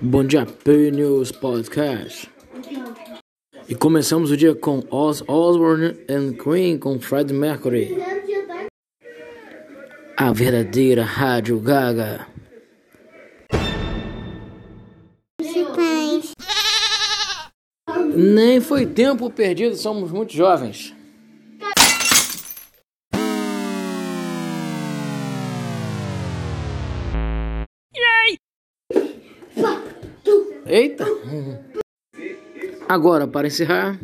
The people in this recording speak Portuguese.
Bom dia, P News Podcast. E começamos o dia com Oz Osbourne and Queen com Fred Mercury. A verdadeira Rádio Gaga. Nem foi tempo perdido, somos muito jovens. Eita! Agora, para encerrar,